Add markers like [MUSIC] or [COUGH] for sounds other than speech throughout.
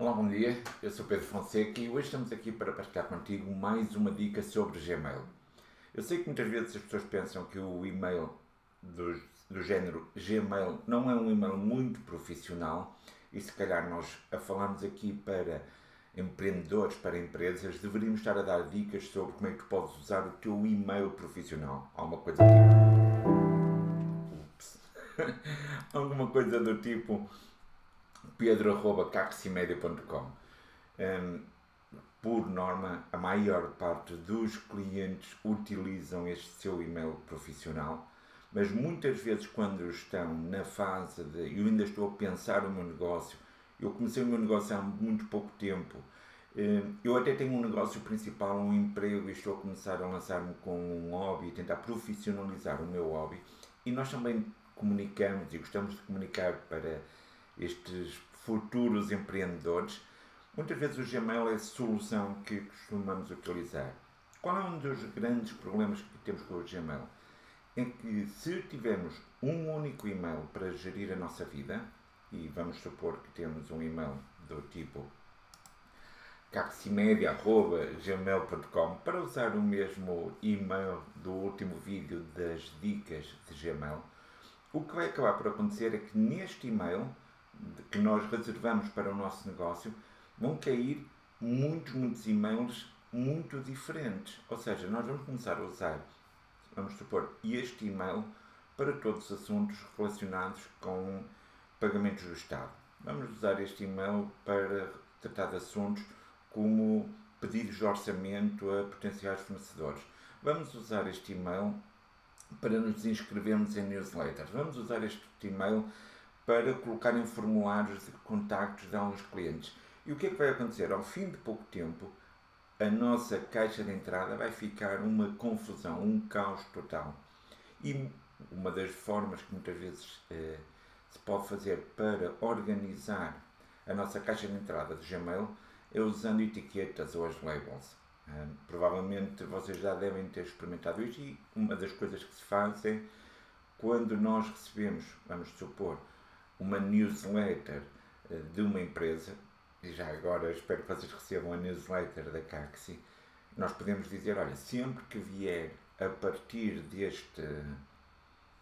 Olá, bom dia. Eu sou Pedro Fonseca e hoje estamos aqui para partilhar contigo mais uma dica sobre Gmail. Eu sei que muitas vezes as pessoas pensam que o e-mail do, do género Gmail não é um e-mail muito profissional e se calhar nós a falamos aqui para empreendedores, para empresas, deveríamos estar a dar dicas sobre como é que tu podes usar o teu e-mail profissional. Alguma coisa tipo. Ups. [LAUGHS] Alguma coisa do tipo pedro.caximedia.com um, Por norma, a maior parte dos clientes utilizam este seu e-mail profissional, mas muitas vezes quando estão na fase de eu ainda estou a pensar o meu negócio, eu comecei o meu negócio há muito pouco tempo, eu até tenho um negócio principal, um emprego e estou a começar a lançar-me com um hobby, tentar profissionalizar o meu hobby e nós também comunicamos e gostamos de comunicar para estes futuros empreendedores, muitas vezes o Gmail é a solução que costumamos utilizar. Qual é um dos grandes problemas que temos com o Gmail? É que se tivermos um único e-mail para gerir a nossa vida, e vamos supor que temos um e-mail do tipo caximedia.gmail.com para usar o mesmo e-mail do último vídeo das dicas de Gmail, o que vai acabar por acontecer é que neste e-mail que nós reservamos para o nosso negócio, vão cair muitos, muitos e-mails muito diferentes. Ou seja, nós vamos começar a usar, vamos supor, este e-mail para todos os assuntos relacionados com pagamentos do Estado. Vamos usar este e-mail para tratar de assuntos como pedidos de orçamento a potenciais fornecedores. Vamos usar este e-mail para nos inscrevermos em newsletters. Vamos usar este e-mail para colocar em formulários de contactos de alguns clientes. E o que é que vai acontecer? Ao fim de pouco tempo, a nossa caixa de entrada vai ficar uma confusão, um caos total. E uma das formas que muitas vezes eh, se pode fazer para organizar a nossa caixa de entrada de Gmail é usando etiquetas ou as labels. Eh, provavelmente vocês já devem ter experimentado isto e uma das coisas que se faz é quando nós recebemos, vamos supor, uma newsletter eh, de uma empresa, e já agora espero que vocês recebam a newsletter da Caxi, nós podemos dizer, olha, sempre que vier a partir deste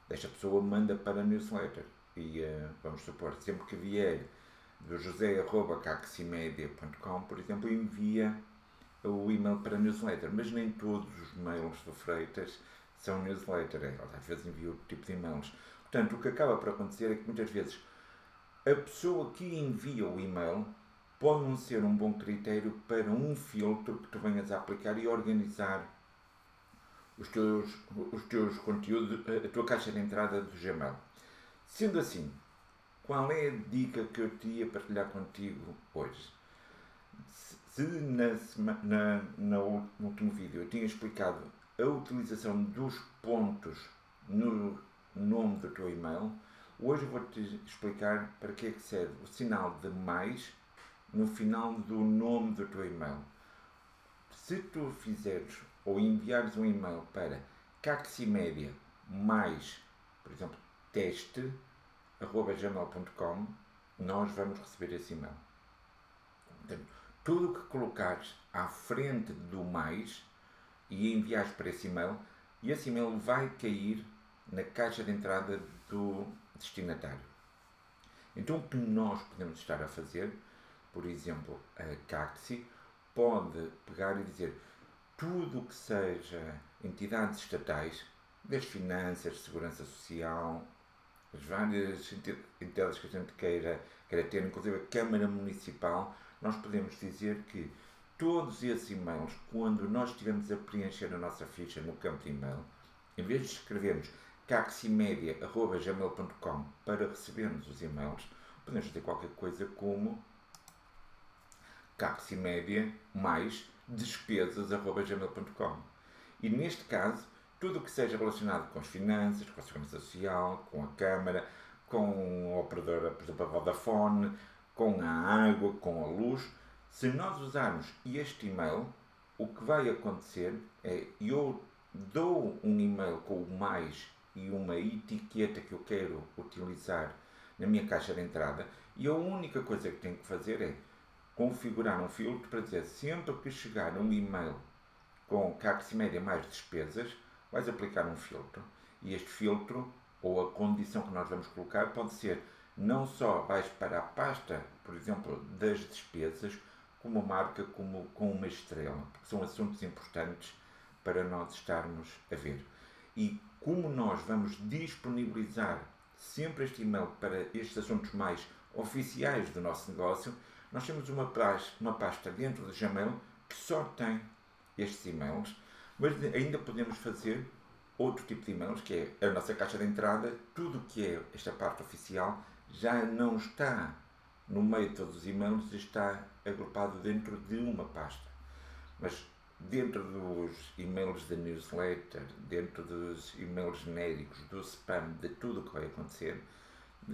desta pessoa, manda para a newsletter. E uh, vamos supor, sempre que vier do josé.caximedia.com, por exemplo, envia o e-mail para a newsletter, mas nem todos os mails do Freitas são newsletter, é, às vezes envia outro tipo de e-mails. Portanto, o que acaba por acontecer é que muitas vezes a pessoa que envia o e-mail pode não ser um bom critério para um filtro que tu venhas a aplicar e organizar os teus, os teus conteúdos, a tua caixa de entrada do Gmail. Sendo assim, qual é a dica que eu te ia partilhar contigo hoje? Se na, na, no último vídeo eu tinha explicado a utilização dos pontos no nome do teu e-mail, Hoje vou-te explicar para que é que serve o sinal de mais no final do nome do teu e-mail. Se tu fizeres ou enviares um e-mail para caximedia mais, por exemplo, teste, arroba gmail.com, nós vamos receber esse e-mail. Portanto, tudo o que colocares à frente do mais e enviares para esse e-mail, e esse e-mail vai cair na caixa de entrada do destinatário. Então, o que nós podemos estar a fazer, por exemplo, a CACSI pode pegar e dizer tudo o que seja entidades estatais, das finanças, segurança social, as várias entidades que a gente queira, queira ter, inclusive a Câmara Municipal, nós podemos dizer que todos esses e-mails, quando nós estivermos a preencher a nossa ficha no campo de e-mail, em vez de escrevermos caximedia.gmail.com para recebermos os e-mails, podemos dizer qualquer coisa como caximedia mais despesas.gmail.com e neste caso tudo o que seja relacionado com as finanças, com a segurança social, com a Câmara, com a operadora, por exemplo, a Vodafone, com a água, com a luz, se nós usarmos este e-mail, o que vai acontecer é eu dou um e-mail com o mais e uma etiqueta que eu quero utilizar na minha caixa de entrada e a única coisa que tenho que fazer é configurar um filtro para dizer sempre que chegar um e-mail com CAC média mais despesas, vais aplicar um filtro. E este filtro, ou a condição que nós vamos colocar, pode ser não só vais para a pasta, por exemplo, das despesas, como marca como, com uma estrela, porque são assuntos importantes para nós estarmos a ver. E como nós vamos disponibilizar sempre este e-mail para estes assuntos mais oficiais do nosso negócio, nós temos uma pasta, uma pasta dentro do Gmail que só tem estes e-mails, mas ainda podemos fazer outro tipo de e-mails, que é a nossa caixa de entrada, tudo que é esta parte oficial já não está no meio de todos os e-mails, está agrupado dentro de uma pasta. Mas dentro dos e-mails da newsletter, dentro dos e-mails genéricos, do spam, de tudo o que vai acontecer,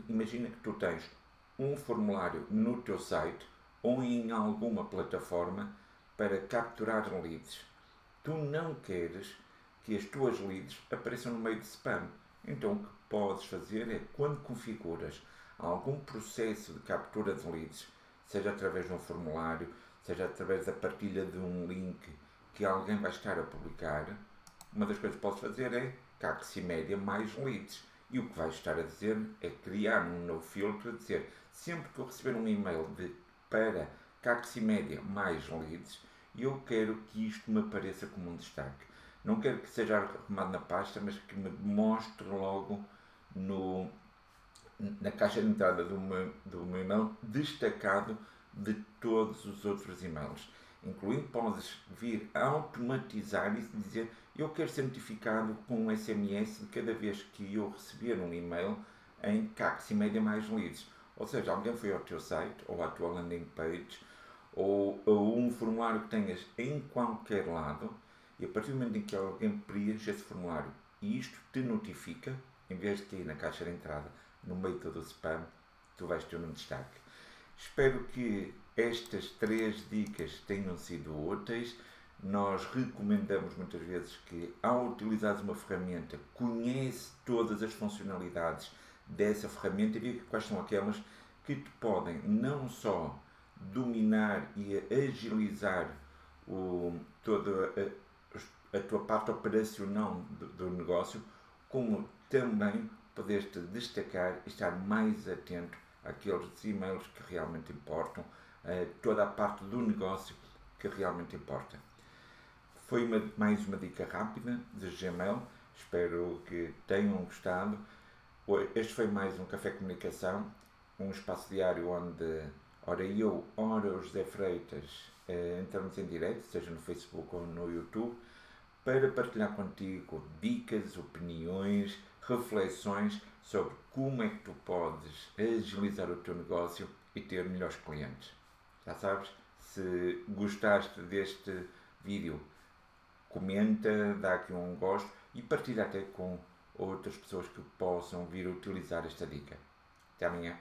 imagina que tu tens um formulário no teu site ou em alguma plataforma para capturar leads. Tu não queres que as tuas leads apareçam no meio de spam. Então o que podes fazer é quando configuras algum processo de captura de leads, seja através de um formulário, seja através da partilha de um link que alguém vai estar a publicar, uma das coisas que podes fazer é CAC média mais leads. E o que vais estar a dizer é criar um novo filtro, a dizer sempre que eu receber um e-mail de, para CAC média mais leads, eu quero que isto me apareça como um destaque. Não quero que seja arrumado na pasta, mas que me mostre logo no, na caixa de entrada do meu, do meu e-mail destacado de todos os outros e-mails. Incluindo, podes vir a automatizar e dizer eu quero ser notificado com um SMS cada vez que eu receber um e-mail em CAC Media mais leads. Ou seja, alguém foi ao teu site ou à tua landing page ou, ou um formulário que tenhas em qualquer lado e a partir do momento em que alguém preenche esse formulário e isto te notifica, em vez de cair na caixa de entrada no meio todo o spam, tu vais ter um destaque. Espero que estas três dicas tenham sido úteis. Nós recomendamos muitas vezes que, ao utilizar uma ferramenta, conhece todas as funcionalidades dessa ferramenta e veja quais são aquelas que te podem não só dominar e agilizar o, toda a, a tua parte operacional do, do negócio, como também poderes-te destacar e estar mais atento àqueles e-mails que realmente importam, a toda a parte do negócio que realmente importa. Foi uma, mais uma dica rápida de Gmail, espero que tenham gostado. Este foi mais um Café Comunicação, um espaço diário onde, ora eu, ora o José Freitas, eh, entramos em direto, seja no Facebook ou no YouTube, para partilhar contigo dicas, opiniões, reflexões sobre como é que tu podes agilizar o teu negócio e ter melhores clientes. Já sabes, se gostaste deste vídeo, comenta, dá aqui um gosto e partilha até com outras pessoas que possam vir utilizar esta dica. Até amanhã.